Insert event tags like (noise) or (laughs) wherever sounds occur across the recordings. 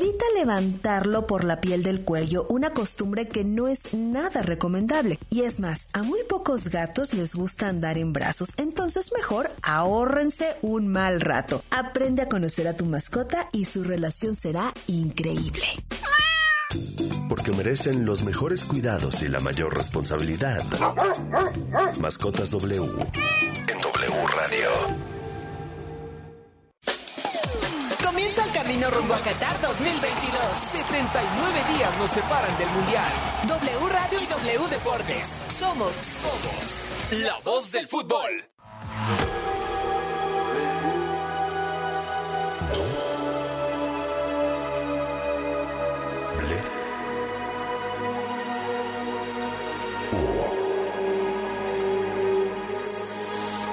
Evita levantarlo por la piel del cuello, una costumbre que no es nada recomendable. Y es más, a muy pocos gatos les gusta andar en brazos, entonces mejor ahórrense un mal rato. Aprende a conocer a tu mascota y su relación será increíble. Porque merecen los mejores cuidados y la mayor responsabilidad. Mascotas W en W Radio. Comienza el camino rumbo a Qatar 2022. 79 días nos separan del Mundial. W Radio y W Deportes. Somos, somos la voz del fútbol.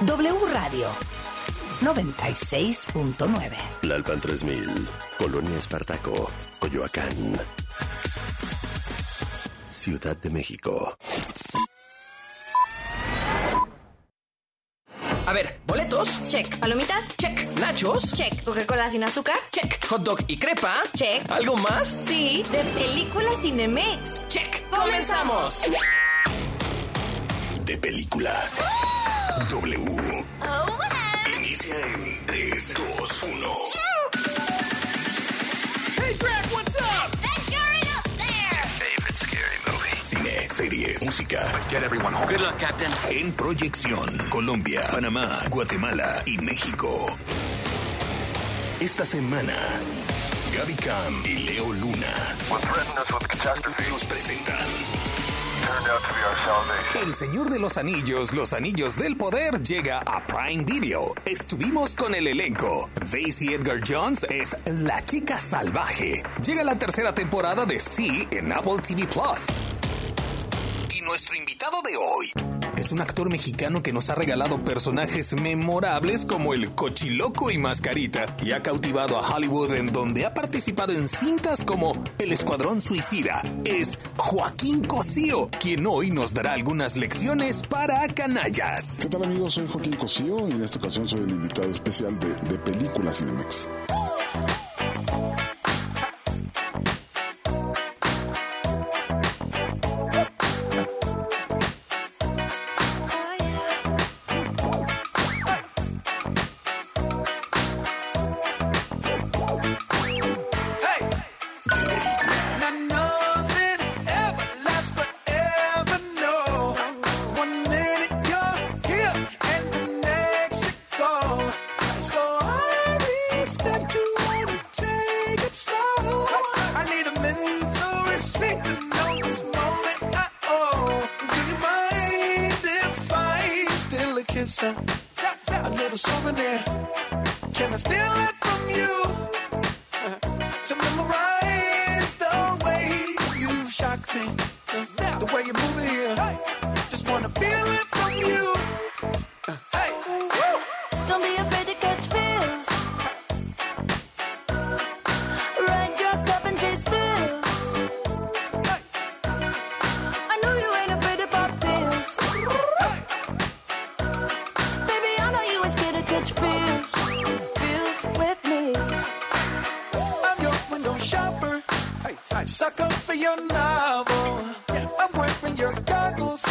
W Radio 96.9. Lalpan 3000, Colonia Espartaco, Coyoacán. Ciudad de México. A ver, boletos. Check. ¿Palomitas? Check. Nachos. Check. ¿Coca-Cola sin azúcar? Check. Hot dog y crepa. Check. ¿Algo más? Sí, de película Cinemex. Check. ¡Comenzamos! De película. W. Oh, Inicia en 3, 2, 1. Hey, Drag, what's up? Favorite scary movie. Cine, series, música. Let's get everyone home. Good luck, Captain. En proyección, Colombia, Panamá, Guatemala y México. Esta semana, Gaby Cam y Leo Luna nos presentan El Señor de los Anillos, Los Anillos del Poder llega a Prime Video. Estuvimos con el elenco. Daisy Edgar Jones es la chica salvaje. Llega la tercera temporada de Sí en Apple TV Plus. Y nuestro invitado de hoy es un actor mexicano que nos ha regalado personajes memorables como el Cochiloco y Mascarita y ha cautivado a Hollywood en donde ha participado en cintas como El Escuadrón Suicida. Es Joaquín Cosío, quien hoy nos dará algunas lecciones para canallas. ¿Qué tal amigos? Soy Joaquín Cosío y en esta ocasión soy el invitado especial de, de Película Cinemex. Sucker for your novel. I'm wearing your goggles.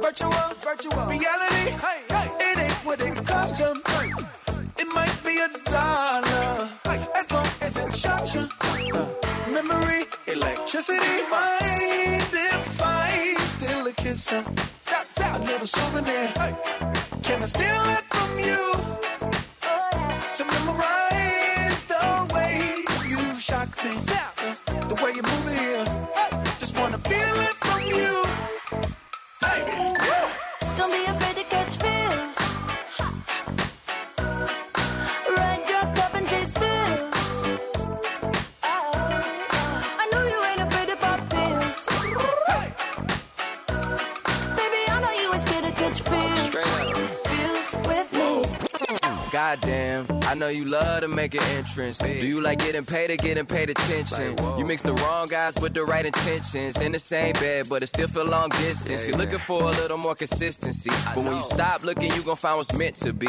Virtual, virtual reality. Hey, hey, it ain't what it cost you. It might be a dollar, as long as it shocks you. Memory, electricity. Mind if I steal a kiss? Uh, a little souvenir. Can I steal it from you? To make an entrance. Do you like getting paid or getting paid attention? You mix the wrong guys with the right intentions. In the same bed, but it still feel long distance. You're looking for a little more consistency. But when you stop looking, you gon' find what's meant to be.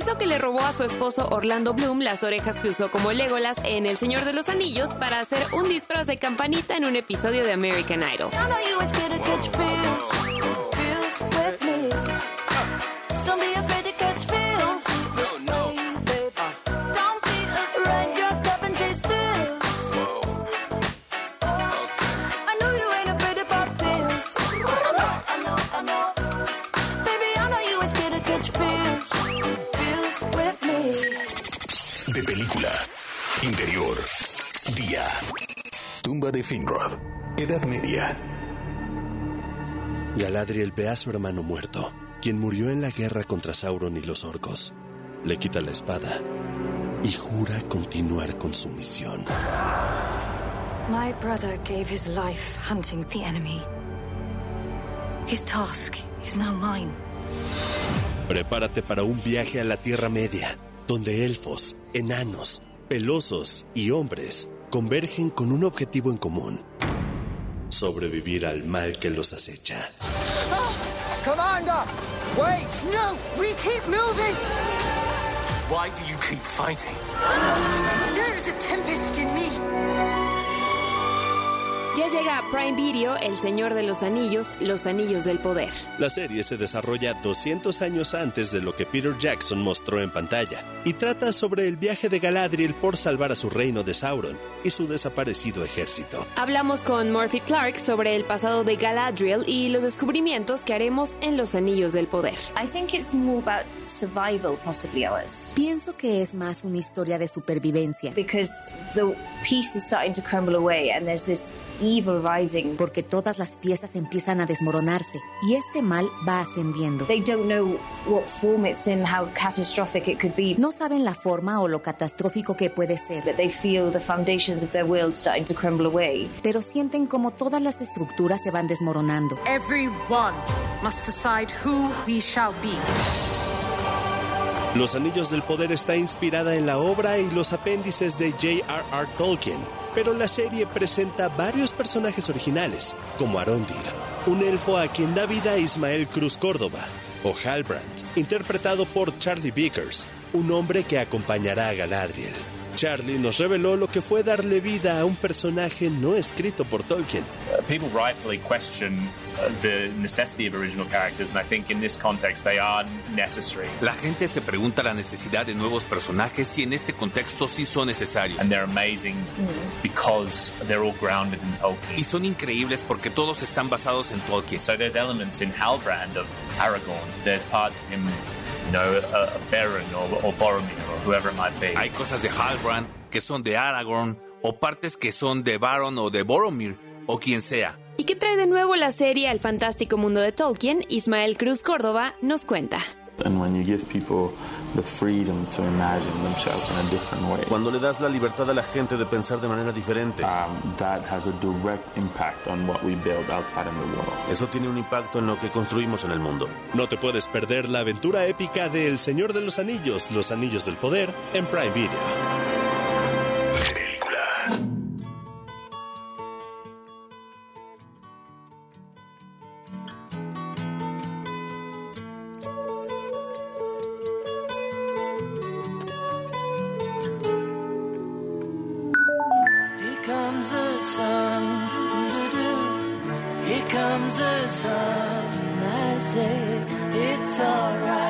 que le robó a su esposo Orlando Bloom las orejas que usó como Legolas en El Señor de los Anillos para hacer un disfraz de campanita en un episodio de American Idol. De Finrod. Edad media. Galadriel ve a su hermano muerto, quien murió en la guerra contra Sauron y los orcos. Le quita la espada y jura continuar con su misión. My brother gave his life hunting the enemy. His task is now mine. Prepárate para un viaje a la Tierra Media, donde elfos, enanos, pelosos y hombres convergen con un objetivo en común. Sobrevivir al mal que los acecha. Commander! Wait! No, we keep moving. Why do you keep fighting? There is a tempest in me. Ya llega a Prime Video El Señor de los Anillos, Los Anillos del Poder. La serie se desarrolla 200 años antes de lo que Peter Jackson mostró en pantalla y trata sobre el viaje de Galadriel por salvar a su reino de Sauron y su desaparecido ejército. Hablamos con Murphy Clark sobre el pasado de Galadriel y los descubrimientos que haremos en Los Anillos del Poder. I think it's more about survival, possibly. Pienso que es más una historia de supervivencia. Because the piece is starting to crumble away and there's this evil rising. Porque todas las piezas empiezan a desmoronarse y este mal va ascendiendo. They don't know what form it's in, how catastrophic it could be. No saben la forma o lo catastrófico que puede ser. But they feel the foundations of their world starting to crumble away. Pero sienten como todas las estructuras se van desmoronando. Everyone must decide who we shall be. Los Anillos del Poder está inspirada en la obra y los apéndices de J.R.R. Tolkien, pero la serie presenta varios personajes originales, como Arondir, un elfo a quien da vida Ismael Cruz Córdoba, o Halbrand, interpretado por Charlie Vickers, un hombre que acompañará a Galadriel. Charlie nos reveló lo que fue darle vida a un personaje no escrito por Tolkien. People rightfully question uh, the necessity of original characters, and I think in this context they are necessary. La gente se pregunta la necesidad de nuevos personajes y en este contexto sí son necesarios. And they're amazing because they're all grounded in Tolkien. Y son increíbles porque todos están basados en Tolkien. So there's elements in Halbrand of Aragorn. There's parts of him you know, a, a Baron or, or Boromir or whoever it might be. Hay cosas de Halbrand que son de Aragorn o partes que son de Baron o de Boromir o quien sea. ¿Y qué trae de nuevo la serie al fantástico mundo de Tolkien? Ismael Cruz Córdoba nos cuenta. And when you give people the freedom to imagine themselves in a different way. Cuando le das la libertad a la gente de pensar de manera diferente. Um, that has a direct impact on what we build outside in the world. Eso tiene un impacto en lo que construimos en el mundo. No te puedes perder la aventura épica de El Señor de los Anillos, Los Anillos del Poder en Prime Video. Alright.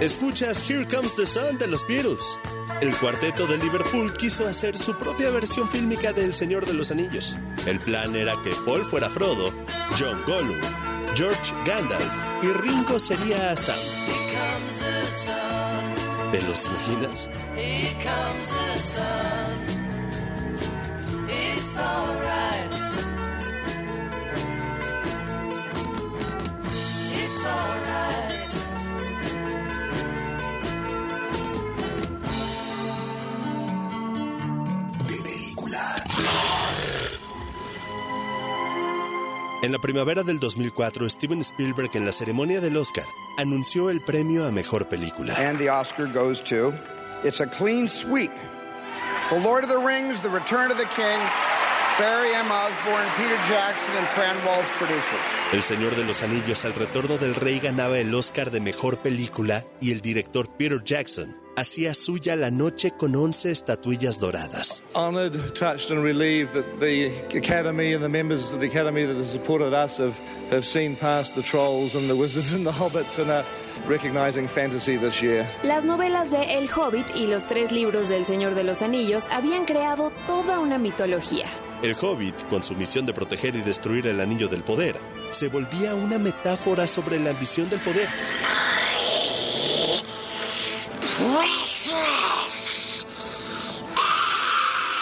Escuchas Here Comes the Sun de los Beatles. El cuarteto de Liverpool quiso hacer su propia versión fílmica de El Señor de los Anillos. El plan era que Paul fuera Frodo, John Gollum, George Gandalf y Ringo sería Sam. ¿Te los imaginas? En la primavera del 2004, Steven Spielberg en la ceremonia del Oscar anunció el premio a mejor película. And the Oscar goes to. It's a clean sweep. The Lord of the Rings, The Return of the King, Barry M. Osborne, Peter Jackson, and Tran Walsh producers. El Señor de los Anillos al retorno del rey ganaba el Oscar de mejor película y el director Peter Jackson hacía suya la noche con 11 estatuillas doradas. Honoured, touched, and relieved that the Academy and the members of the Academy that have supported us have, have seen past the trolls and the wizards and the (laughs) hobbits and are recognising fantasy this year. Las novelas de El Hobbit y los tres libros del Señor de los Anillos habían creado toda una mitología. El Hobbit, con su misión de proteger y destruir el Anillo del Poder, se volvía una metáfora sobre la ambición del poder.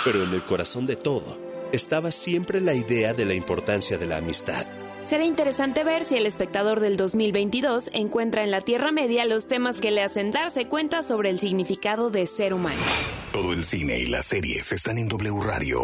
Pero en el corazón de todo estaba siempre la idea de la importancia de la amistad. Será interesante ver si el espectador del 2022 encuentra en la Tierra Media los temas que le hacen darse cuenta sobre el significado de ser humano. Todo el cine y las series están en W Radio.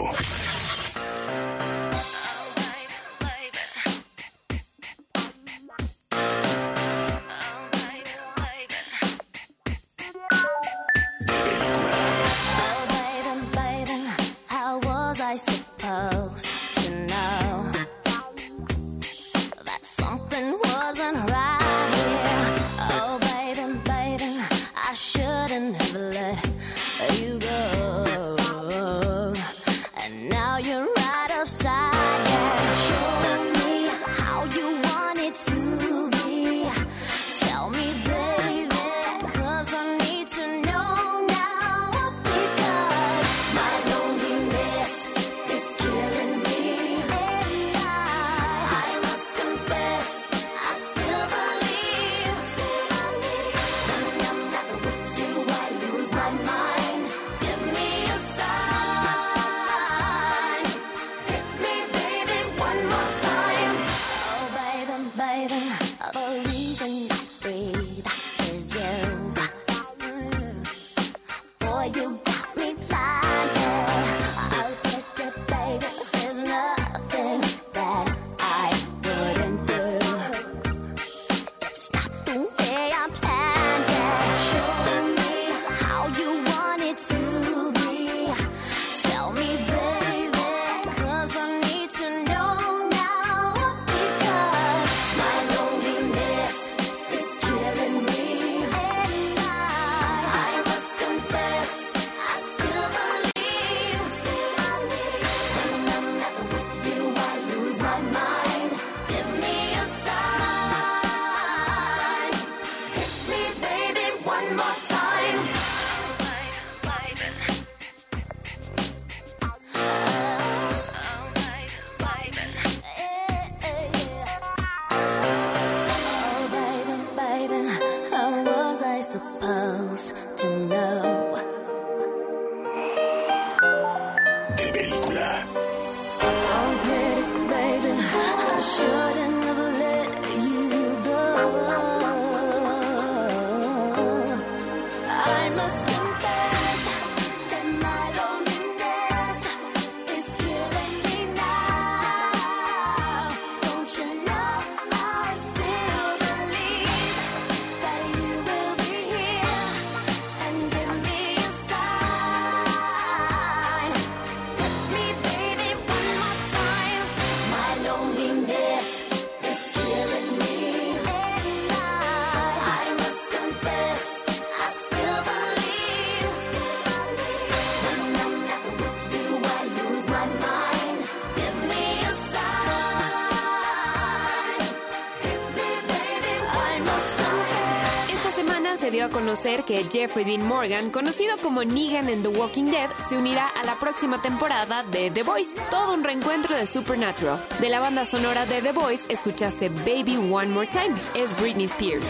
Que Jeffrey Dean Morgan, conocido como Negan en The Walking Dead, se unirá a la próxima temporada de The Voice, todo un reencuentro de Supernatural. De la banda sonora de The Voice, escuchaste Baby One More Time, es Britney Spears.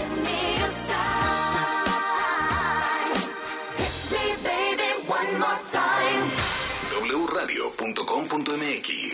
wradio.com.mx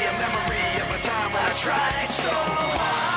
tried so hard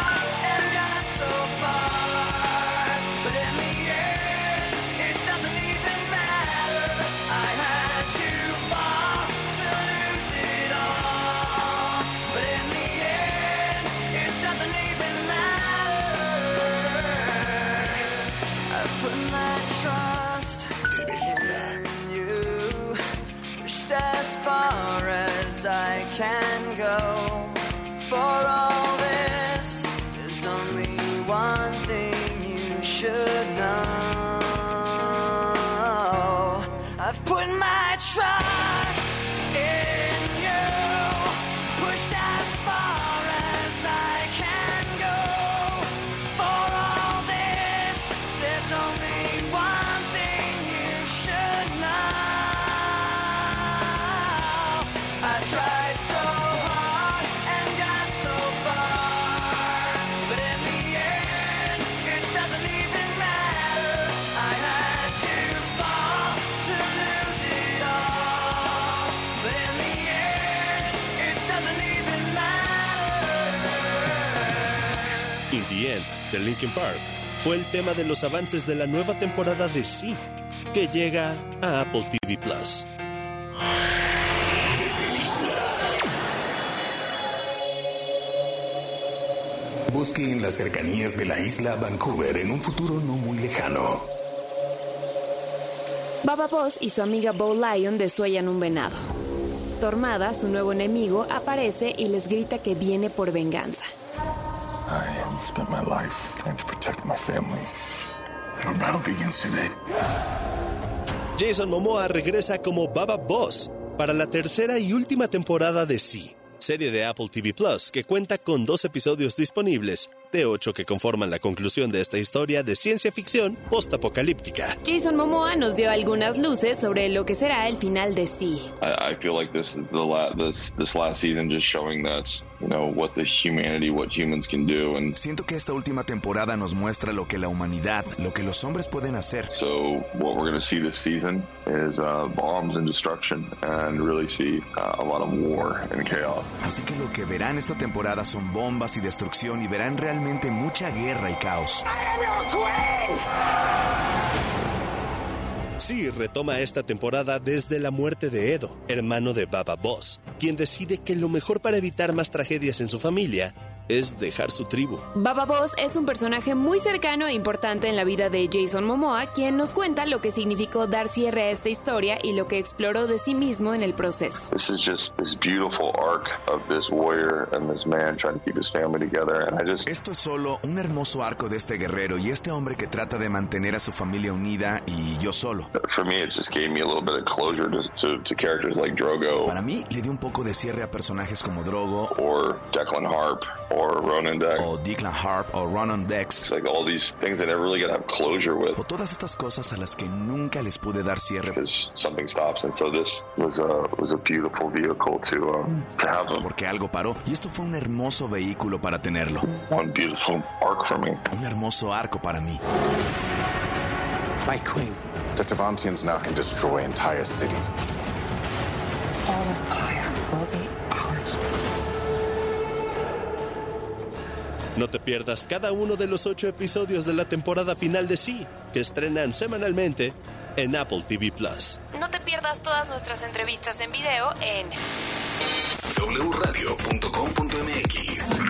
Linkin Park, fue el tema de los avances de la nueva temporada de Sí, que llega a Apple TV Plus. Bosque en las cercanías de la isla Vancouver en un futuro no muy lejano. Baba Boss y su amiga Bo Lion desuellan un venado. Tormada, su nuevo enemigo, aparece y les grita que viene por venganza. I have spent my life trying to protect my family. Our battle begins today. Jason Momoa regresa como Baba Boss para la tercera y última temporada de Sí, serie de Apple TV Plus que cuenta con dos episodios disponibles, de ocho que conforman la conclusión de esta historia de ciencia ficción postapocalíptica. Jason Momoa nos dio algunas luces sobre lo que será el final de Sí. I, I feel like this is the la- this this last season just showing that you know what the humanity, what humans can do, and Siento que esta última temporada nos muestra lo que la humanidad, lo que los hombres pueden hacer. so what we're going to see this season is uh, bombs and destruction, and really see uh, a lot of war and chaos. Así que lo que verán esta temporada son bombas y destrucción y verán realmente mucha guerra y caos. Sí retoma esta temporada desde la muerte de Edo, hermano de Baba Boss, quien decide que lo mejor para evitar más tragedias en su familia es dejar su tribu. Baba Boss es un personaje muy cercano e importante en la vida de Jason Momoa, quien nos cuenta lo que significó dar cierre a esta historia y lo que exploró de sí mismo en el proceso. This is just this beautiful arc of this warrior and this man trying to keep his family together. And I just Esto es solo un hermoso arco de este guerrero y este hombre que trata de mantener a su familia unida y yo solo. for me, it just gave me a little bit of closure to, to, to characters like Drogo Para mí le dio un poco de cierre a personajes como Drogo or Declan Harp or Ronan Deck. o Declan Harp o Ronan Dex It's like all these things I never really got to have closure with. o todas estas cosas a las que nunca les pude dar cierre because something stops, and so this was a was a beautiful vehicle to um, to have them. porque algo paró y esto fue un hermoso vehículo para tenerlo. One beautiful arc for me. Un hermoso arco para mí. My queen. The Devontians now can destroy entire cities. All of Pyre No te pierdas cada uno de los ocho episodios de la temporada final de Sí, que estrenan semanalmente en Apple TV Plus. No te pierdas todas nuestras entrevistas en video en wradio.com.mx.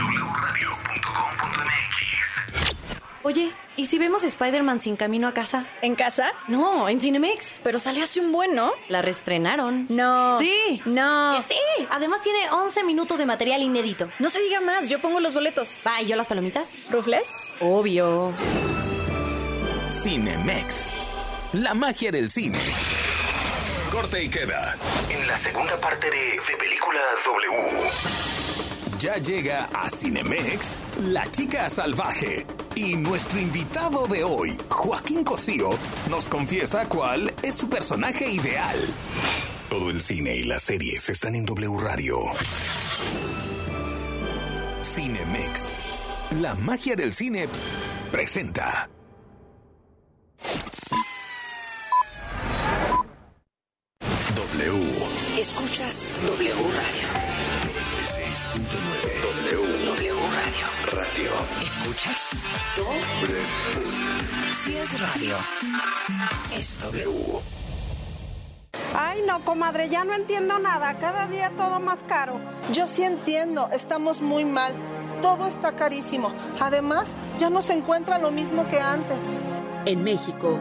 Oye, ¿y si vemos Spider-Man sin camino a casa? ¿En casa? No, en Cinemex. Pero salió hace un buen, ¿no? La reestrenaron. No. Sí. No. Que sí. Además tiene 11 minutos de material inédito. No se diga más, yo pongo los boletos. Va, ¿y yo las palomitas? ¿Rufles? Obvio. Cinemex. La magia del cine. Corte y queda. En la segunda parte de, de Película W. Ya llega a Cinemex La Chica Salvaje. Y nuestro invitado de hoy, Joaquín Cosío, nos confiesa cuál es su personaje ideal. Todo el cine y las series están en W Radio. Cinemex. La magia del cine presenta. W. Escuchas W Radio. 6.9 W. W Radio. Radio. ¿Escuchas? W. Si es radio, es W. Ay, no, comadre, ya no entiendo nada. Cada día todo más caro. Yo sí entiendo, estamos muy mal. Todo está carísimo. Además, ya no se encuentra lo mismo que antes. En México,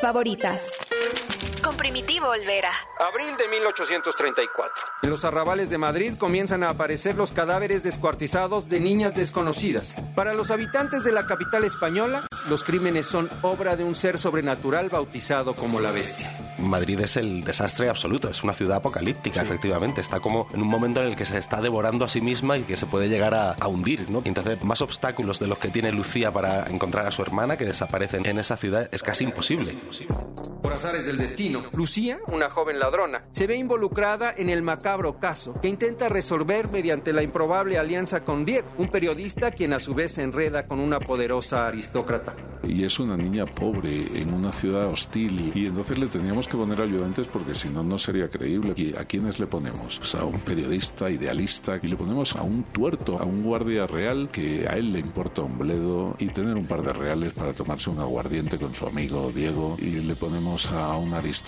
Favoritas. Con Primitivo Olvera. Abril de 1834. En los arrabales de Madrid comienzan a aparecer los cadáveres descuartizados de niñas desconocidas. Para los habitantes de la capital española, los crímenes son obra de un ser sobrenatural bautizado como la bestia. Madrid es el desastre absoluto, es una ciudad apocalíptica, efectivamente. Está como en un momento en el que se está devorando a sí misma y que se puede llegar a, a hundir, ¿no? Y entonces, más obstáculos de los que tiene Lucía para encontrar a su hermana que desaparecen en esa ciudad es casi imposible. Por azares del destino, Lucía, una joven ladrona, se ve involucrada en el macabro caso que intenta resolver mediante la improbable alianza con Diego, un periodista quien a su vez se enreda con una poderosa aristócrata. Y es una niña pobre en una ciudad hostil y entonces le teníamos que poner ayudantes porque si no, no sería creíble. ¿Y a quiénes le ponemos? Pues a un periodista idealista y le ponemos a un tuerto, a un guardia real que a él le importa un bledo y tener un par de reales para tomarse un aguardiente con su amigo Diego y le ponemos a un aristócrata.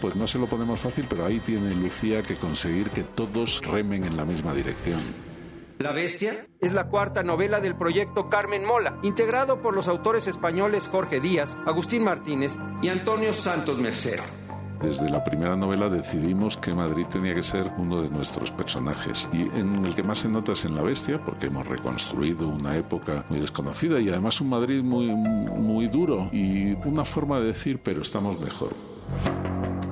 Pues no se lo ponemos fácil, pero ahí tiene Lucía que conseguir que todos remen en la misma dirección. La Bestia es la cuarta novela del proyecto Carmen Mola, integrado por los autores españoles Jorge Díaz, Agustín Martínez y Antonio Santos Mercero. Desde la primera novela decidimos que Madrid tenía que ser uno de nuestros personajes y en el que más se nota es en La Bestia porque hemos reconstruido una época muy desconocida y además un Madrid muy, muy duro y una forma de decir pero estamos mejor.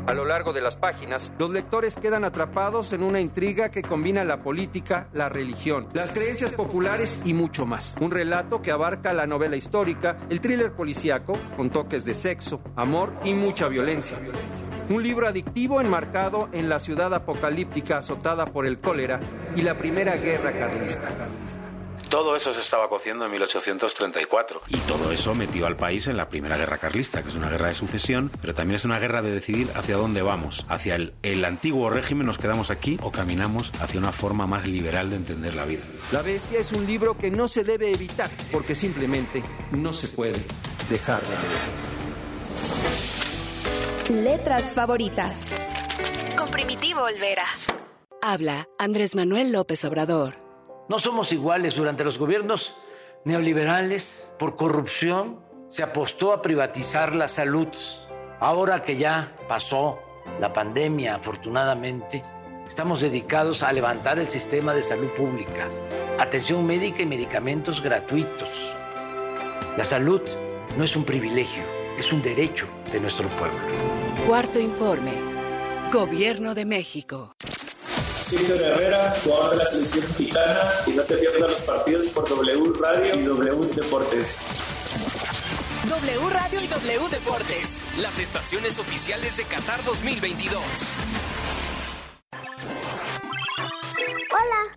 A lo largo de las páginas, los lectores quedan atrapados en una intriga que combina la política, la religión, las creencias populares y mucho más. Un relato que abarca la novela histórica, el thriller policíaco, con toques de sexo, amor y mucha violencia. Un libro adictivo enmarcado en la ciudad apocalíptica azotada por el cólera y la primera guerra carlista. Todo eso se estaba cociendo en 1834. Y todo eso metió al país en la Primera Guerra Carlista, que es una guerra de sucesión, pero también es una guerra de decidir hacia dónde vamos. Hacia el, el antiguo régimen nos quedamos aquí o caminamos hacia una forma más liberal de entender la vida. La Bestia es un libro que no se debe evitar, porque simplemente no se puede dejar de leer. Letras favoritas. Con Primitivo Olvera. Habla Andrés Manuel López Obrador. No somos iguales durante los gobiernos neoliberales, por corrupción, se apostó a privatizar la salud. Ahora que ya pasó la pandemia, afortunadamente, estamos dedicados a levantar el sistema de salud pública, atención médica y medicamentos gratuitos. La salud no es un privilegio, es un derecho de nuestro pueblo. Cuarto informe. Gobierno de México. Silvio Herrera, jugador de la selección mexicana, y no te pierdas los partidos por W Radio y W Deportes. W Radio y W Deportes, las estaciones oficiales de Qatar 2022. Hola,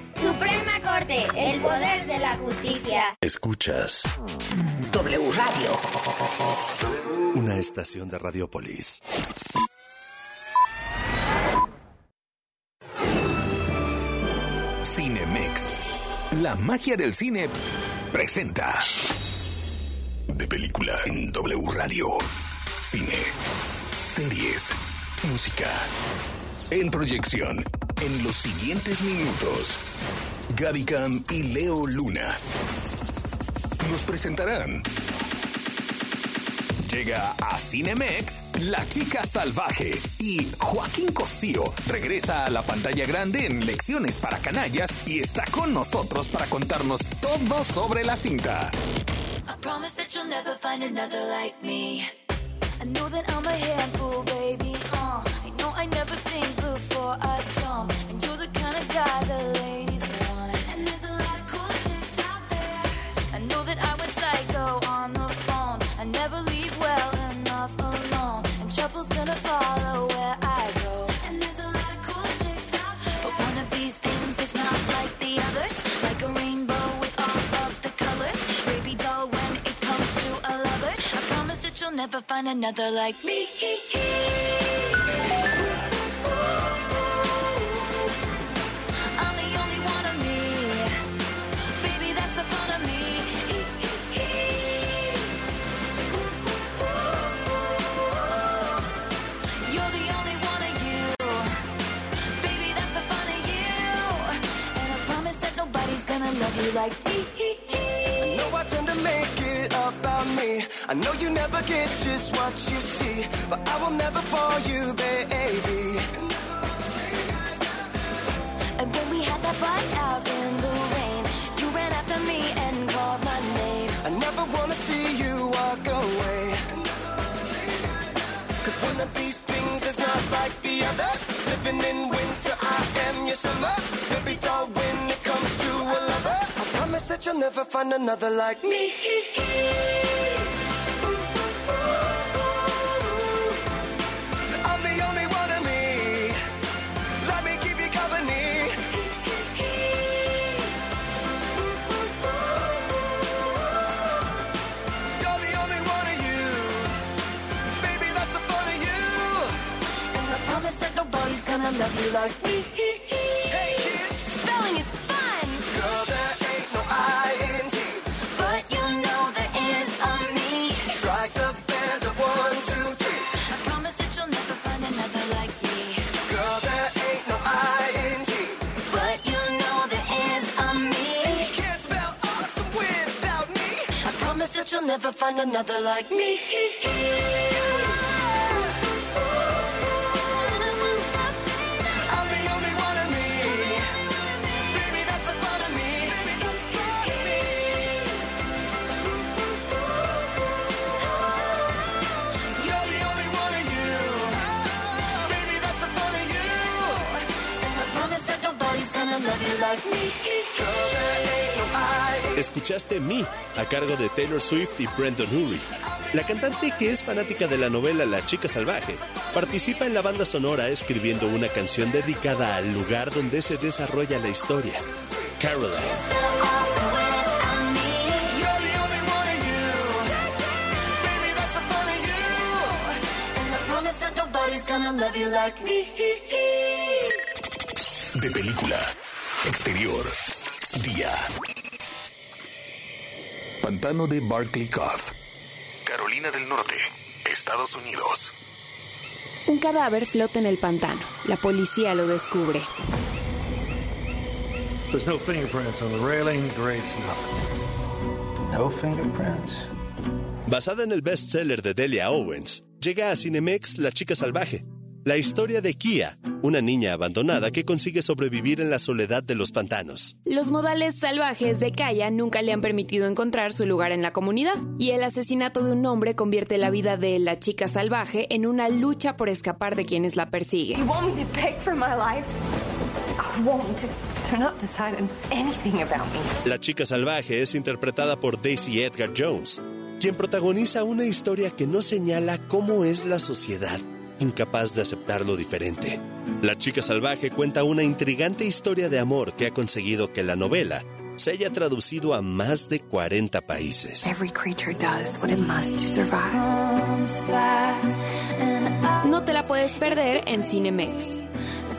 Suprema Corte, el poder de la justicia. Escuchas W Radio. Una estación de Radiopolis. Cinemex. La magia del cine presenta. De película en W Radio. Cine. Series. Música. En proyección. En los siguientes minutos. Gaby Cam y Leo Luna. Nos presentarán. Llega a Cinemex La Chica Salvaje y Joaquín Cosío regresa a la pantalla grande en Lecciones para Canallas y está con nosotros para contarnos todo sobre la cinta. I before I jump. And you're the kind of guy the ladies want. And there's a lot of cool chicks out there. I know that I went psycho on the phone. I never leave well enough alone. And trouble's gonna follow where I go. And there's a lot of cool chicks out. But one of these things is not like the others. Like a rainbow with all of the colors. Baby doll, when it comes to a lover, I promise that you'll never find another like me. Nobody's gonna love you like me. I know I tend to make it about me. I know you never get just what you see, but I will never bore you, baby. And when we had that fight out in the rain, you ran after me and called my name. I never wanna see you walk away. Cause one of these things is not like the others. Living in winter, I am your summer. Baby doll, when promise that you'll never find another like me. I'm the only one of me. Let me keep you company. You're the only one of you. Maybe that's the fun of you. And I promise that nobody's gonna love you like me. You. And I promise that nobody's gonna love you like me. Escuchaste Me, a cargo de Taylor Swift y Brendan Urie. La cantante, que es fanática de la novela La chica salvaje, participa en la banda sonora escribiendo una canción dedicada al lugar donde se desarrolla la historia, Caroline. De película. Exterior. Día. Pantano de Barkley Cove. Carolina del Norte. Estados Unidos. Un cadáver flota en el pantano. La policía lo descubre. There's no fingerprints on the railing. Great stuff. No fingerprints. Basada en el bestseller de Delia Owens, llega a Cinemex La chica salvaje, la historia de Kia, una niña abandonada que consigue sobrevivir en la soledad de los pantanos. Los modales salvajes de Kaya nunca le han permitido encontrar su lugar en la comunidad, y el asesinato de un hombre convierte la vida de la chica salvaje en una lucha por escapar de quienes la persiguen. La chica salvaje es interpretada por Daisy Edgar Jones, quien protagoniza una historia que no señala cómo es la sociedad, incapaz de aceptar lo diferente. La chica salvaje cuenta una intrigante historia de amor que ha conseguido que la novela se haya traducido a más de 40 países. Every creature does what it must to survive. No te la puedes perder en Cinemex. The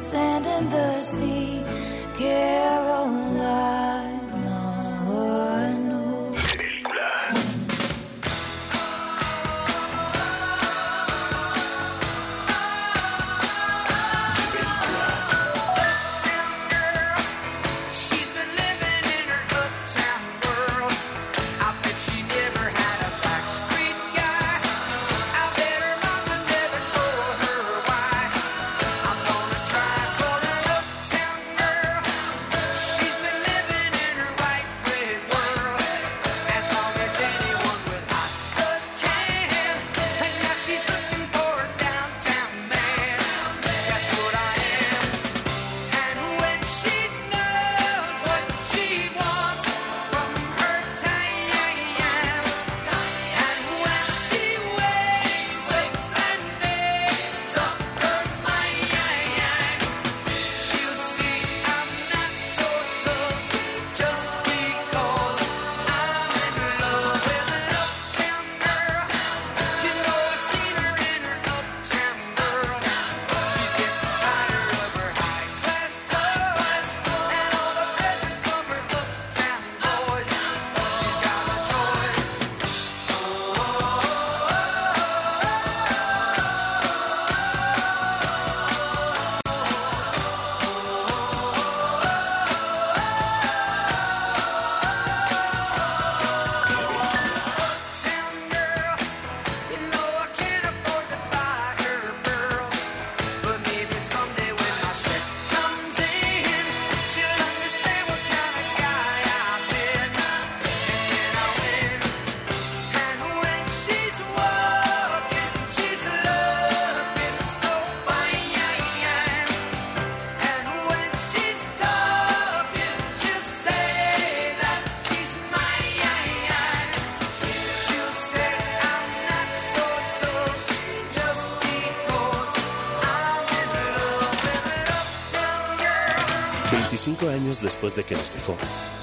25 años después de que nos dejó,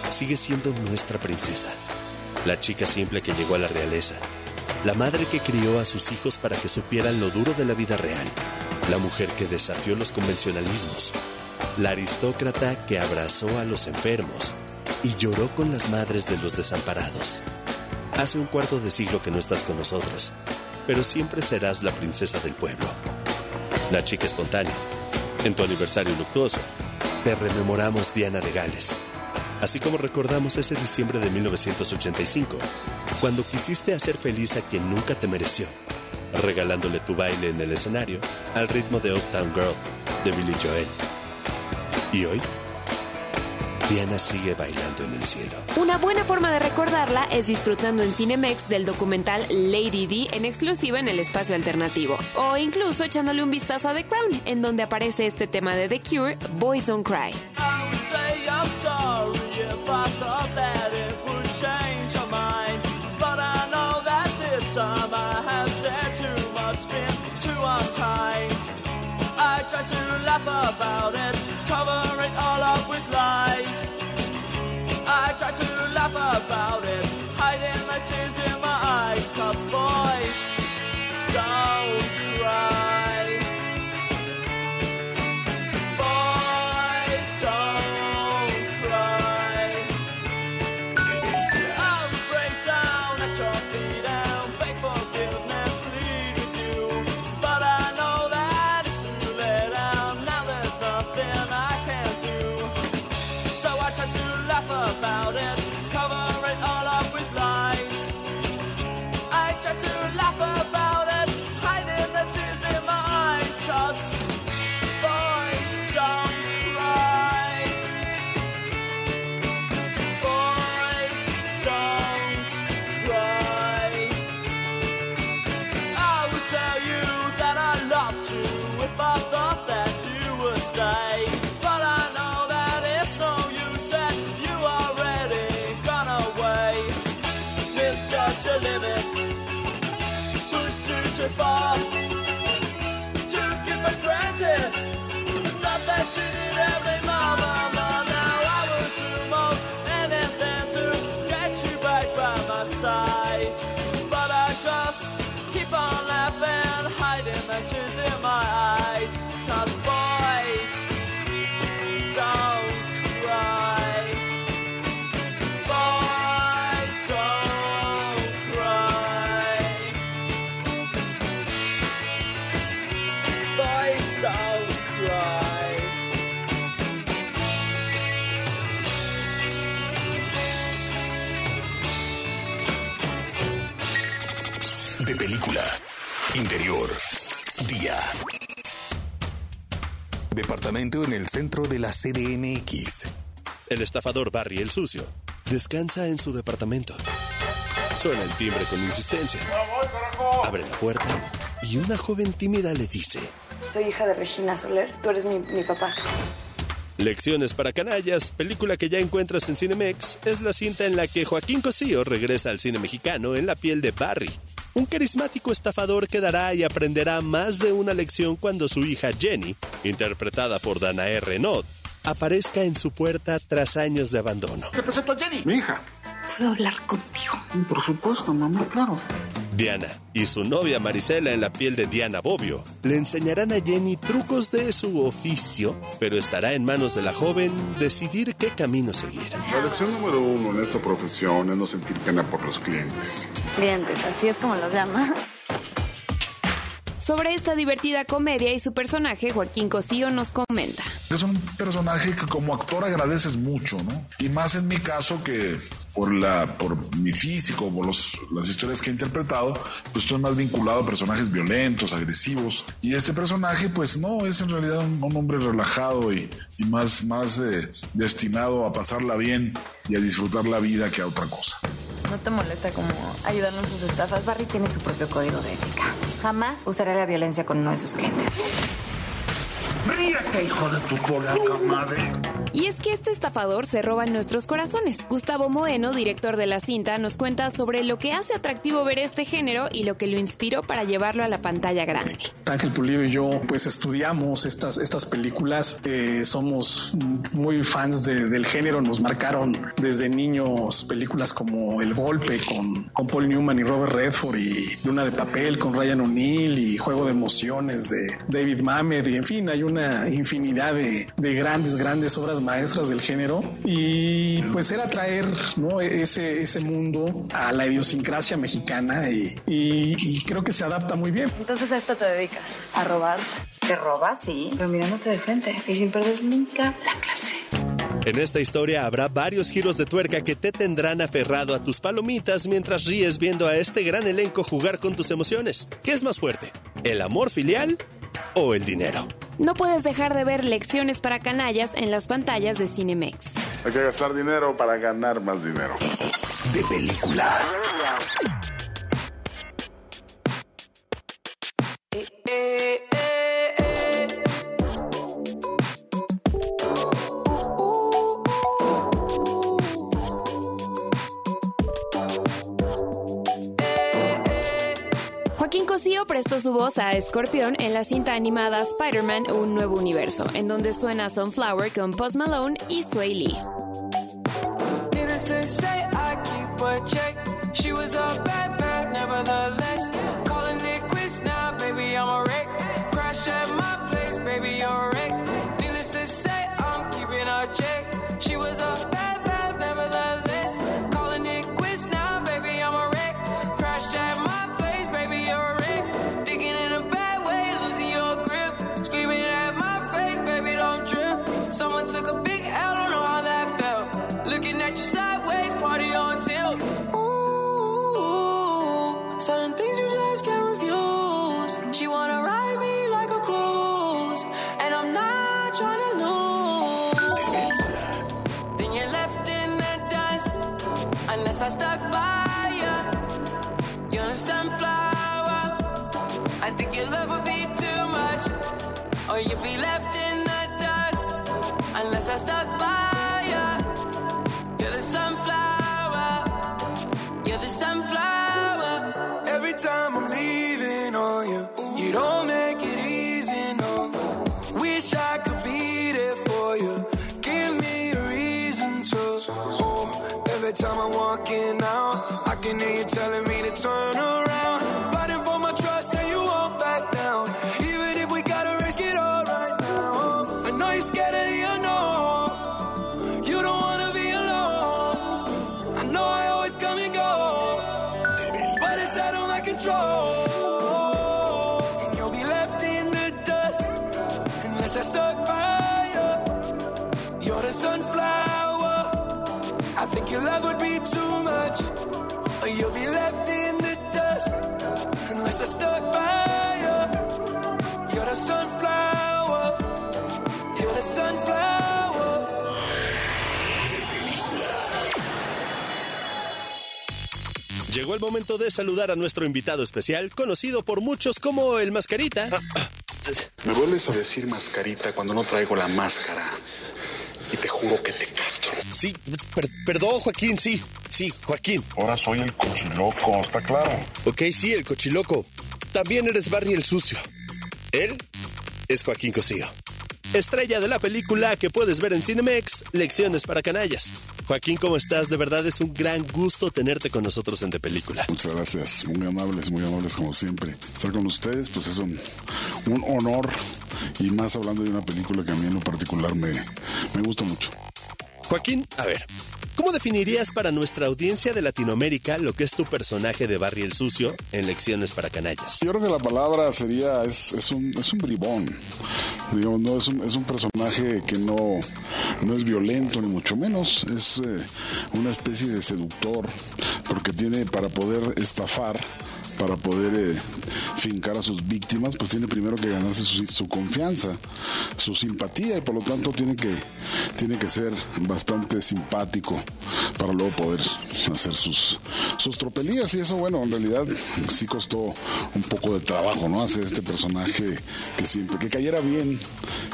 sigue siendo nuestra princesa. La chica simple que llegó a la realeza. La madre que crió a sus hijos para que supieran lo duro de la vida real. La mujer que desafió los convencionalismos. La aristócrata que abrazó a los enfermos y lloró con las madres de los desamparados. Hace un cuarto de siglo que no estás con nosotros, pero siempre serás la princesa del pueblo. La chica espontánea. En tu aniversario luctuoso, te rememoramos Diana de Gales. Así como recordamos ese diciembre de 1985, Cuando quisiste hacer feliz a quien nunca te mereció, regalándole tu baile en el escenario al ritmo de Uptown Girl de Billy Joel. Y hoy, Diana sigue bailando en el cielo. Una buena forma de recordarla es disfrutando en Cinemex del documental Lady D en exclusiva en el espacio alternativo. O incluso echándole un vistazo a The Crown, en donde aparece este tema de The Cure, Boys Don't Cry. say I'm sorry hiding the tears in my eyes. Departamento en el centro de la CDMX. El estafador Barry el Sucio descansa en su departamento. Suena el timbre con insistencia. Abre la puerta y una joven tímida le dice: Soy hija de Regina Soler. Tú eres mi, mi papá. Lecciones para canallas, película que ya encuentras en Cinemex, es la cinta en la que Joaquín Cosío regresa al cine mexicano en la piel de Barry. Un carismático estafador que dará y aprenderá más de una lección cuando su hija Jenny, interpretada por Danae Renaud, aparezca en su puerta tras años de abandono. Te presento a Jenny, mi hija. ¿Puedo hablar contigo? Por supuesto, mamá, claro. Diana y su novia Marisela en la piel de Diana Bobbio le enseñarán a Jenny trucos de su oficio, pero estará en manos de la joven decidir qué camino seguir. La lección número uno en esta profesión es no sentir pena por los clientes. Clientes, así es como los llama. Sobre esta divertida comedia y su personaje, Joaquín Cosío nos comenta. Es un personaje que como actor agradeces mucho, ¿no? Y más en mi caso que por la por mi físico, por las historias que he interpretado, pues estoy más vinculado a personajes violentos, agresivos. Y este personaje, pues no, es en realidad un, hombre relajado y, y más, más eh, destinado a pasarla bien y a disfrutar la vida que a otra cosa. ¿No te molesta como ayudarlo en sus estafas? Barry tiene su propio código de ética. Jamás usará la violencia con uno de sus clientes. Ríete, hijo de tu polaca madre. Y es que este estafador se roba en nuestros corazones. Gustavo Moeno, director de la cinta, nos cuenta sobre lo que hace atractivo ver este género y lo que lo inspiró para llevarlo a la pantalla grande. Ángel Pulido y yo pues estudiamos estas, estas películas, eh, somos muy fans de- del género, nos marcaron desde niños películas como El Golpe con, con Paul Newman y Robert Redford y Luna de Papel con Ryan O'Neill y Juego de Emociones de David Mamet y en fin hay una infinidad de, de grandes, grandes obras maestras del género y pues era traer ¿no? ese, ese mundo a la idiosincrasia mexicana y, y- y creo que se adapta muy bien. Entonces a esto te dedicas. ¿A robar? ¿Te robas? Sí. Pero mirándote de frente y sin perder nunca la clase. En esta historia habrá varios giros de tuerca que te tendrán aferrado a tus palomitas mientras ríes viendo a este gran elenco jugar con tus emociones. ¿Qué es más fuerte? ¿El amor filial o el dinero? No puedes dejar de ver lecciones para canallas en las pantallas de Cinemex. Hay que gastar dinero para ganar más dinero. De película. Prestó su voz a Escorpión en la cinta animada Spider-Man Un Nuevo Universo, en donde suena Sunflower con Post Malone y Sway Lee. Sunflower. Every time I'm leaving on you, you don't Momento de saludar a nuestro invitado especial, conocido por muchos como el Mascarita. (clears throat) Me vuelves a decir mascarita cuando no traigo la máscara. Y te juro que te castro. Sí, per- perdón, Joaquín, sí, sí, Joaquín. Ahora soy el cochiloco, ¿está claro? Ok, sí, el cochiloco. También eres Barry el sucio. Él es Joaquín Cosío. Estrella de la película que puedes ver en Cinemex, Lecciones para Canallas. Joaquín, ¿cómo estás? De verdad es un gran gusto tenerte con nosotros en De Película. Muchas gracias, muy amables, muy amables como siempre. Estar con ustedes pues es un, un honor y más hablando de una película que a mí en lo particular me, me gusta mucho. Joaquín, a ver, ¿cómo definirías para nuestra audiencia de Latinoamérica lo que es tu personaje de Barry el Sucio en Lecciones para Canallas? Yo creo que la palabra sería, es, es, un, es un bribón, digamos, no, es, un, es un personaje que no, no es violento ni mucho menos, es eh, una especie de seductor, porque tiene para poder estafar, para poder eh, fincar a sus víctimas, pues tiene primero que ganarse su, confianza, su simpatía y por lo tanto tiene que, tiene que ser bastante simpático para luego poder hacer sus, sus tropelías y eso bueno, en realidad sí costó un poco de trabajo, ¿no? Hacer este personaje que siempre, que cayera bien,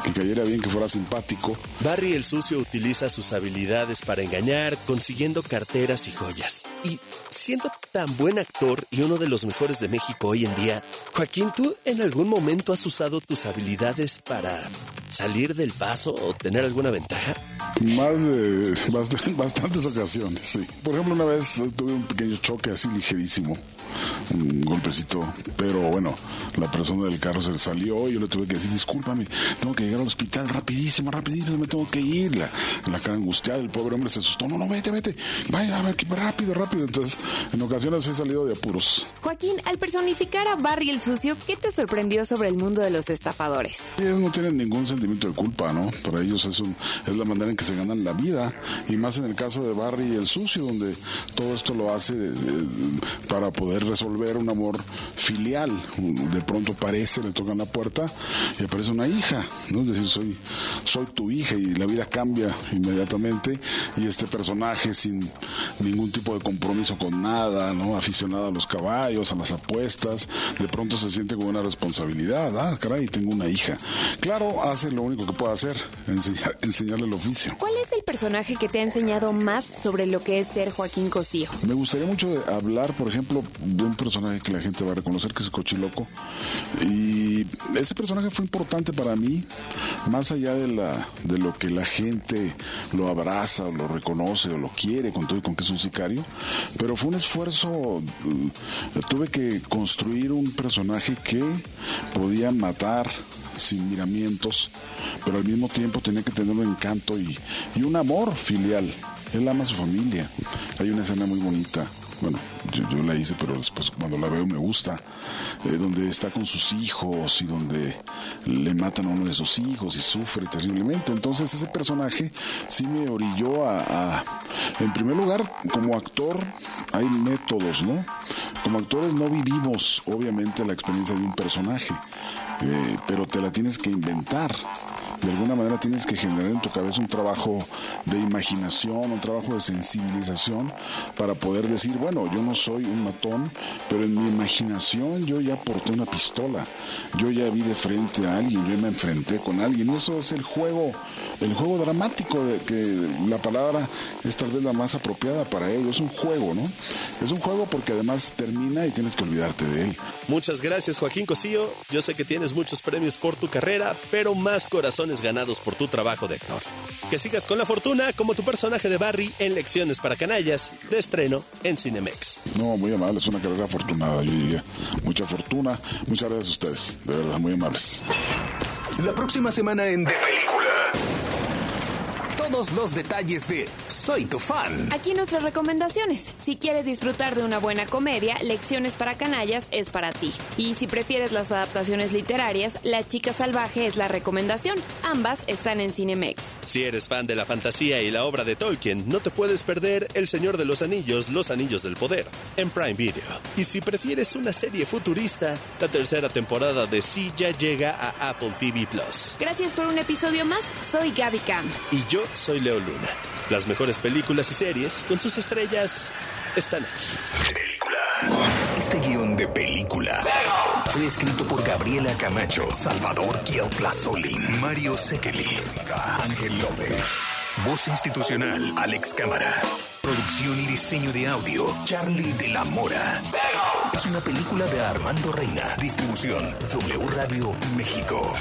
que cayera bien, que fuera simpático. Barry el Sucio utiliza sus habilidades para engañar, consiguiendo carteras y joyas. Y siendo tan buen actor y uno de los mejores de México hoy en día, Joaquín, ¿tú en algún momento has usado tus habilidades para salir del paso o tener alguna ventaja? Más de (laughs) bast- bastantes ocasiones, sí. Por ejemplo, una vez tuve un pequeño choque así ligerísimo, un golpecito, pero bueno, la persona del carro se salió y yo le tuve que decir, discúlpame, tengo que llegar al hospital rapidísimo, rapidísimo, me tengo que ir. La, la cara angustiada, el pobre hombre se asustó, no, no, vete, vete, vaya, a ver, rápido, rápido. Entonces, en ocasiones he salido de apuros. Joaquín, al personificar a Barry el Sucio, ¿qué te sorprendió sobre el mundo de los estafadores? Ellos no tienen ningún sentimiento de culpa, ¿no? Para ellos es, un, es la manera en que se ganan la vida. Y más en el caso de Barry el sucio, donde todo esto lo hace eh, para poder resolver un amor filial. De pronto parece, le tocan la puerta y aparece una hija, ¿no? Es decir, soy, soy tu hija y la vida cambia inmediatamente. Y este personaje sin ningún tipo de compromiso con nada, ¿no? Aficionado a los caballos, a las apuestas, de pronto se siente con una responsabilidad. Ah, caray, tengo una hija. Claro, hace lo único que puede hacer, enseñar, (laughs) enseñarle el oficio. ¿Cuál es el personaje que te ha enseñado más sobre lo que es ser Joaquín Cosío? Me gustaría mucho de hablar, por ejemplo, de un personaje que la gente va a reconocer, que es Cochiloco. Y ese personaje fue importante para mí, más allá de, la, de lo que la gente lo abraza, o lo reconoce o lo quiere, con todo y con que es un sicario. Pero fue un esfuerzo, eh, tuve que construir un personaje que podía matar sin miramientos, pero al mismo tiempo tenía que tener un encanto y, un amor filial. Él ama a su familia. Hay una escena muy bonita. Bueno, yo, yo la hice, pero después cuando la veo me gusta. eh, donde está con sus hijos y donde le matan a uno de sus hijos y sufre terriblemente. Entonces ese personaje sí me orilló a, en primer lugar, como actor hay métodos, ¿no? Como actores no vivimos, obviamente, la experiencia de un personaje, eh, pero te la tienes que inventar de alguna manera tienes que generar en tu cabeza un trabajo de imaginación, un trabajo de sensibilización para poder decir, bueno, yo no soy un matón, pero en mi imaginación yo ya porté una pistola, yo ya vi de frente a alguien, yo me enfrenté con alguien, eso es el juego, el juego dramático, de que la palabra es tal vez la más apropiada para ello, es un juego, ¿no? Es un juego porque además termina y tienes que olvidarte de él. Muchas gracias Joaquín Cosío. Yo sé que tienes muchos premios por tu carrera, pero más corazones ganados por tu trabajo de actor. Que sigas con la fortuna como tu personaje de Barry en Lecciones para Canallas, de estreno en Cinemex. No, muy amable, es una carrera afortunada, yo diría. Mucha fortuna, muchas gracias a ustedes, de verdad, muy amables. La próxima semana en De Película. Todos los detalles de Soy tu fan. Aquí nuestras recomendaciones. Si quieres disfrutar de una buena comedia, Lecciones para Canallas es para ti. Y si prefieres las adaptaciones literarias, La chica salvaje es la recomendación. Ambas están en Cinemex. Si eres fan de la fantasía y la obra de Tolkien, no te puedes perder El Señor de los Anillos, Los Anillos del Poder, en Prime Video. Y si prefieres una serie futurista, la tercera temporada de Sí ya llega a Apple TV Plus. Gracias por un episodio más. Soy Gaby Cam. Y yo soy Leo Luna. Las mejores películas y series con sus estrellas están aquí. Este guion de película fue escrito por Gabriela Camacho, Salvador Solín, Mario Sekeli, Ángel López. Voz institucional, Alex Cámara. Producción y diseño de audio, Charlie de la Mora. Es una película de Armando Reina. Distribución, W Radio México.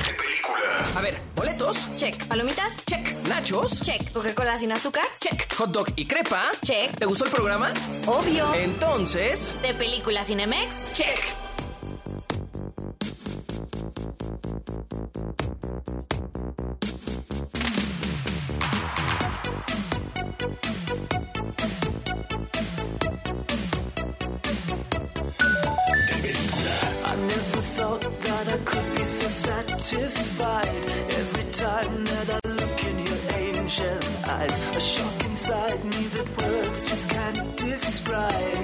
A ver, boletos. Check. ¿Palomitas? Check. Nachos. Check. ¿Coca-Cola sin azúcar? Check. Hot dog y crepa. Check. ¿Te gustó el programa? Obvio. Entonces. ¿De película Cinemex? Check. Satisfied every time that I look in your angel eyes. A shock inside me that words just can't describe.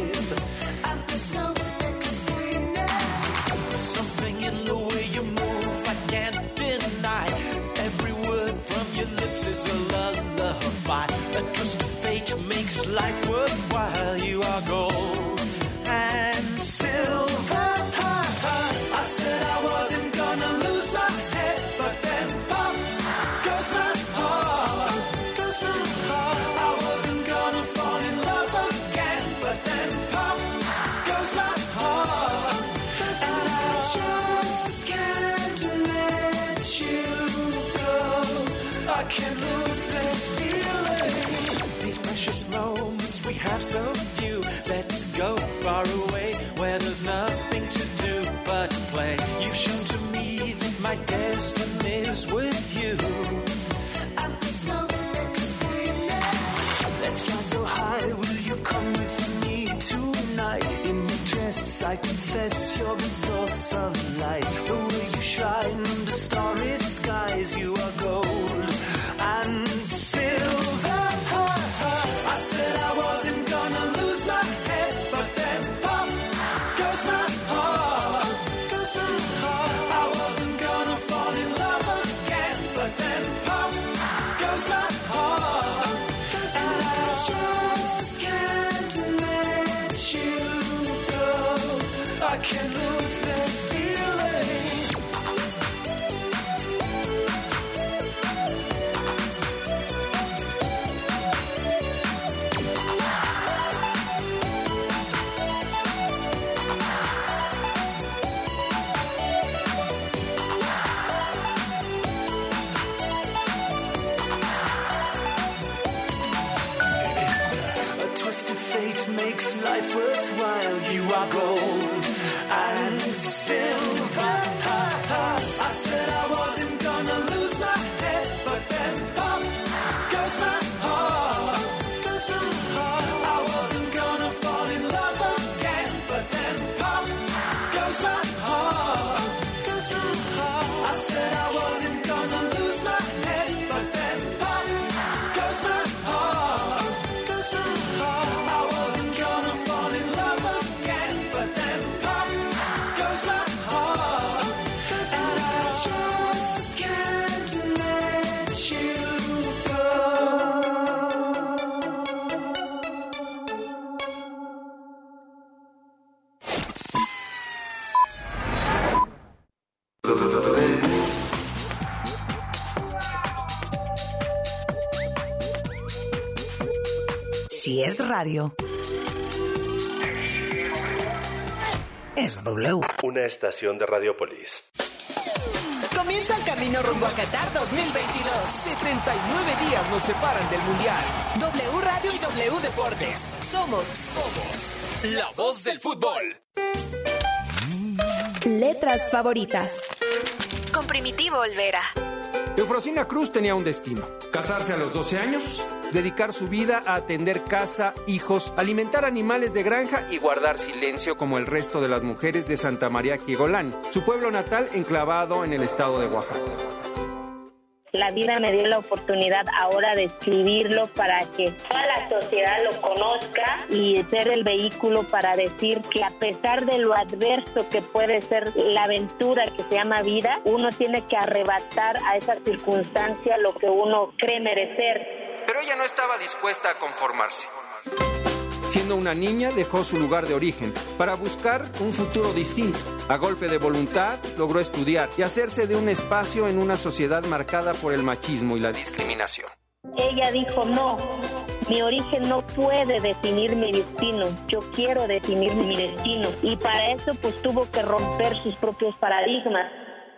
And there's no explaining. Something in the way you move, I can't deny. Every word from your lips is a lullaby. A twist of fate makes life worthwhile. You are gold I can't lose this feeling. These precious moments we have so few. Let's go far away where there's nothing to do but play. You've shown to me that my destiny's with you. Let's fly so high, will you come with me tonight? In your dress, I confess you're the source of light. Radio, es W. Una estación de Radiopolis. Comienza el camino rumbo a Qatar 2022. 79 días nos separan del Mundial. W Radio y W Deportes. Somos, somos la voz del fútbol. Letras favoritas. Con Primitivo Olvera. Eufrosina Cruz tenía un destino. Casarse a los 12 años, dedicar su vida a atender casa, hijos, alimentar animales de granja y guardar silencio como el resto de las mujeres de Santa María Quigolán, su pueblo natal enclavado en el estado de Oaxaca. La vida me dio la oportunidad ahora de escribirlo para que toda la sociedad lo conozca y ser el vehículo para decir que a pesar de lo adverso que puede ser la aventura que se llama vida, uno tiene que arrebatar a esa circunstancia lo que uno cree merecer. Pero ella no estaba dispuesta a conformarse. Siendo una niña, dejó su lugar de origen para buscar un futuro distinto. A golpe de voluntad, logró estudiar y hacerse de un espacio en una sociedad marcada por el machismo y la discriminación. Ella dijo, no, mi origen no puede definir mi destino, yo quiero definir mi destino. Y para eso pues tuvo que romper sus propios paradigmas.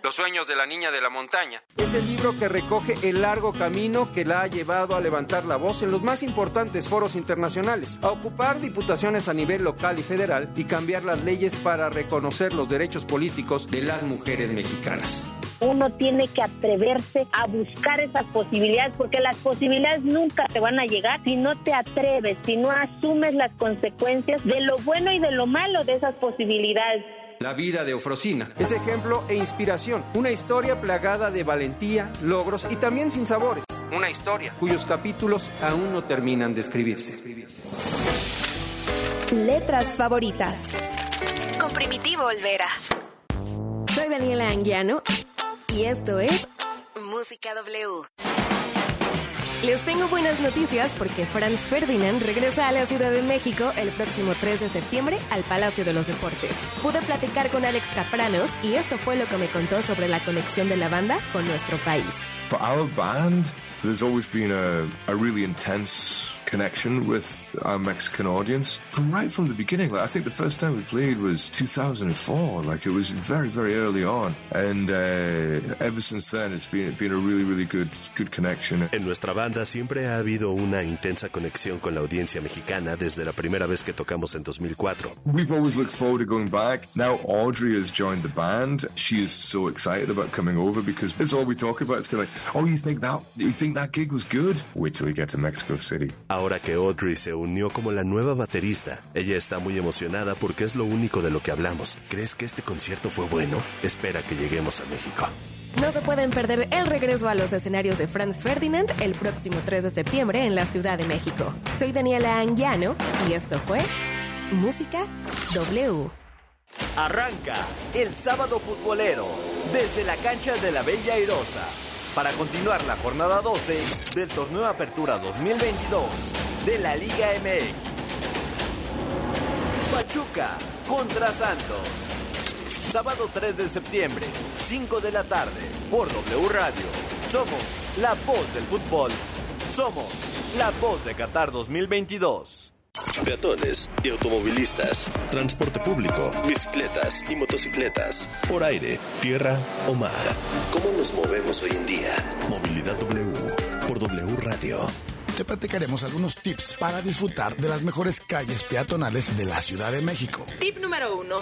Los sueños de la niña de la montaña. Es el libro que recoge el largo camino que la ha llevado a levantar la voz en los más importantes foros internacionales, a ocupar diputaciones a nivel local y federal y cambiar las leyes para reconocer los derechos políticos de las mujeres mexicanas. Uno tiene que atreverse a buscar esas posibilidades porque las posibilidades nunca te van a llegar si no te atreves, si no asumes las consecuencias de lo bueno y de lo malo de esas posibilidades. La vida de Eufrosina es ejemplo e inspiración, una historia plagada de valentía, logros y también sin sabores. Una historia cuyos capítulos aún no terminan de escribirse. Letras favoritas. Con Primitivo Olvera. Soy Daniela Anguiano y esto es Música W. Les tengo buenas noticias porque Franz Ferdinand regresa a la Ciudad de México el próximo 3 de septiembre al Palacio de los Deportes. Pude platicar con Alex Capranos y esto fue lo que me contó sobre la conexión de la banda con nuestro país. For our band, there's always been a, a really intense connection with our Mexican audience from right from the beginning. Like I think the first time we played was 2004. Like it was very, very early on, and uh, ever since then, it's been been a really, really good good connection. En nuestra banda siempre ha habido una intensa conexión con la audiencia mexicana desde la primera vez que tocamos en 2004. We've always looked forward to going back. Now Audrey has joined the band. She is so excited about coming over because it's all we talk about. It's kind of like, oh, you think that you think that gig was good? Wait till you get to Mexico City. Ahora que Audrey se unió como la nueva baterista, ella está muy emocionada porque es lo único de lo que hablamos. ¿Crees que este concierto fue bueno? Espera que lleguemos a México. No se pueden perder el regreso a los escenarios de Franz Ferdinand el próximo 3 de septiembre en la Ciudad de México. Soy Daniela Anguiano y esto fue Música W. Arranca el sábado futbolero desde la cancha de la Bella Airosa para continuar la jornada 12 del torneo Apertura 2022 de la Liga MX. Pachuca contra Santos. Sábado 3 de septiembre, 5 de la tarde, por W Radio. Somos la voz del fútbol. Somos la voz de Qatar 2022. Peatones y automovilistas, transporte público, bicicletas y motocicletas, por aire, tierra o mar. ¿Cómo nos movemos hoy en día? Movilidad W por W Radio. Te platicaremos algunos tips para disfrutar de las mejores calles peatonales de la Ciudad de México. Tip número uno.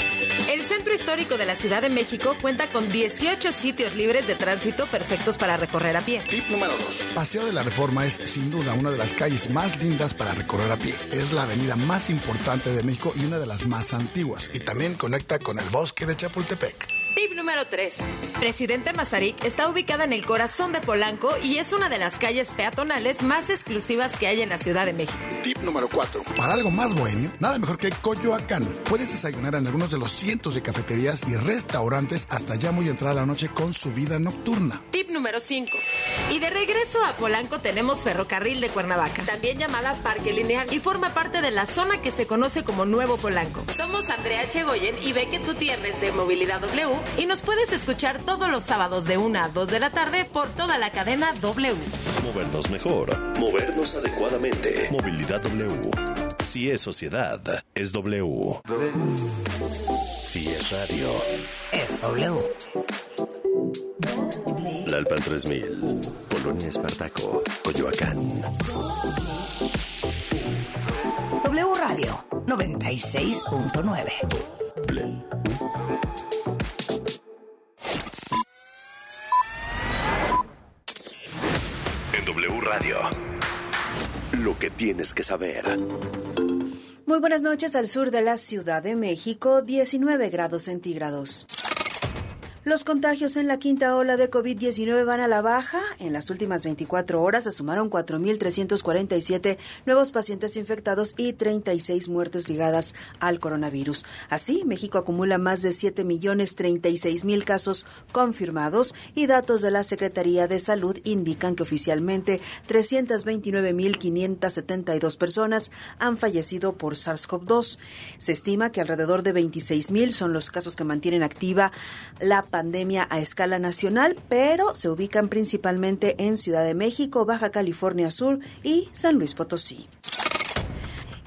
El centro histórico de la Ciudad de México cuenta con 18 sitios libres de tránsito perfectos para recorrer a pie. Tip número 2. Paseo de la Reforma es sin duda una de las calles más lindas para recorrer a pie. Es la avenida más importante de México y una de las más antiguas. Y también conecta con el bosque de Chapultepec. Tip número 3. Presidente Mazarik está ubicada en el corazón de Polanco y es una de las calles peatonales más exclusivas que hay en la Ciudad de México. Tip número 4. Para algo más bohemio, nada mejor que Coyoacán. Puedes desayunar en algunos de los cientos de cafeterías y restaurantes hasta ya muy entrada la noche con su vida nocturna. Tip número 5. Y de regreso a Polanco tenemos Ferrocarril de Cuernavaca, también llamada Parque Lineal, y forma parte de la zona que se conoce como Nuevo Polanco. Somos Andrea Chegoyen y Beckett Gutiérrez de Movilidad W y nos puedes escuchar todos los sábados de 1 a 2 de la tarde por toda la cadena W. Movernos mejor, movernos adecuadamente. Movilidad W. Si es sociedad, es W. Si es radio, Es W. La Alpan 3000, Polonia Espartaco, Coyoacán. W Radio 96.9. que tienes que saber. Muy buenas noches al sur de la Ciudad de México, 19 grados centígrados. Los contagios en la quinta ola de COVID-19 van a la baja. En las últimas 24 horas se sumaron 4.347 nuevos pacientes infectados y 36 muertes ligadas al coronavirus. Así, México acumula más de 7.036.000 casos confirmados y datos de la Secretaría de Salud indican que oficialmente 329.572 personas han fallecido por SARS-CoV-2. Se estima que alrededor de 26.000 son los casos que mantienen activa la pandemia a escala nacional, pero se ubican principalmente en Ciudad de México, Baja California Sur y San Luis Potosí.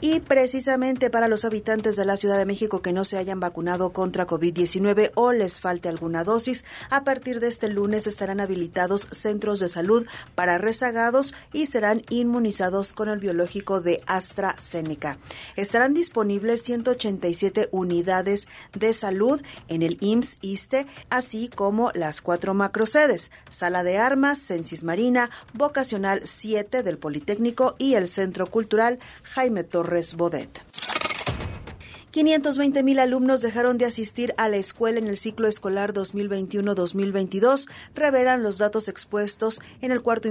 Y precisamente para los habitantes de la Ciudad de México que no se hayan vacunado contra COVID-19 o les falte alguna dosis, a partir de este lunes estarán habilitados centros de salud para rezagados y serán inmunizados con el biológico de AstraZeneca. Estarán disponibles 187 unidades de salud en el IMSS ISTE, así como las cuatro macrosedes, Sala de Armas, Censis Marina, Vocacional 7 del Politécnico y el Centro Cultural Jaime Bodet. 520 mil alumnos dejaron de asistir a la escuela en el ciclo escolar 2021-2022, revelan los datos expuestos en el cuarto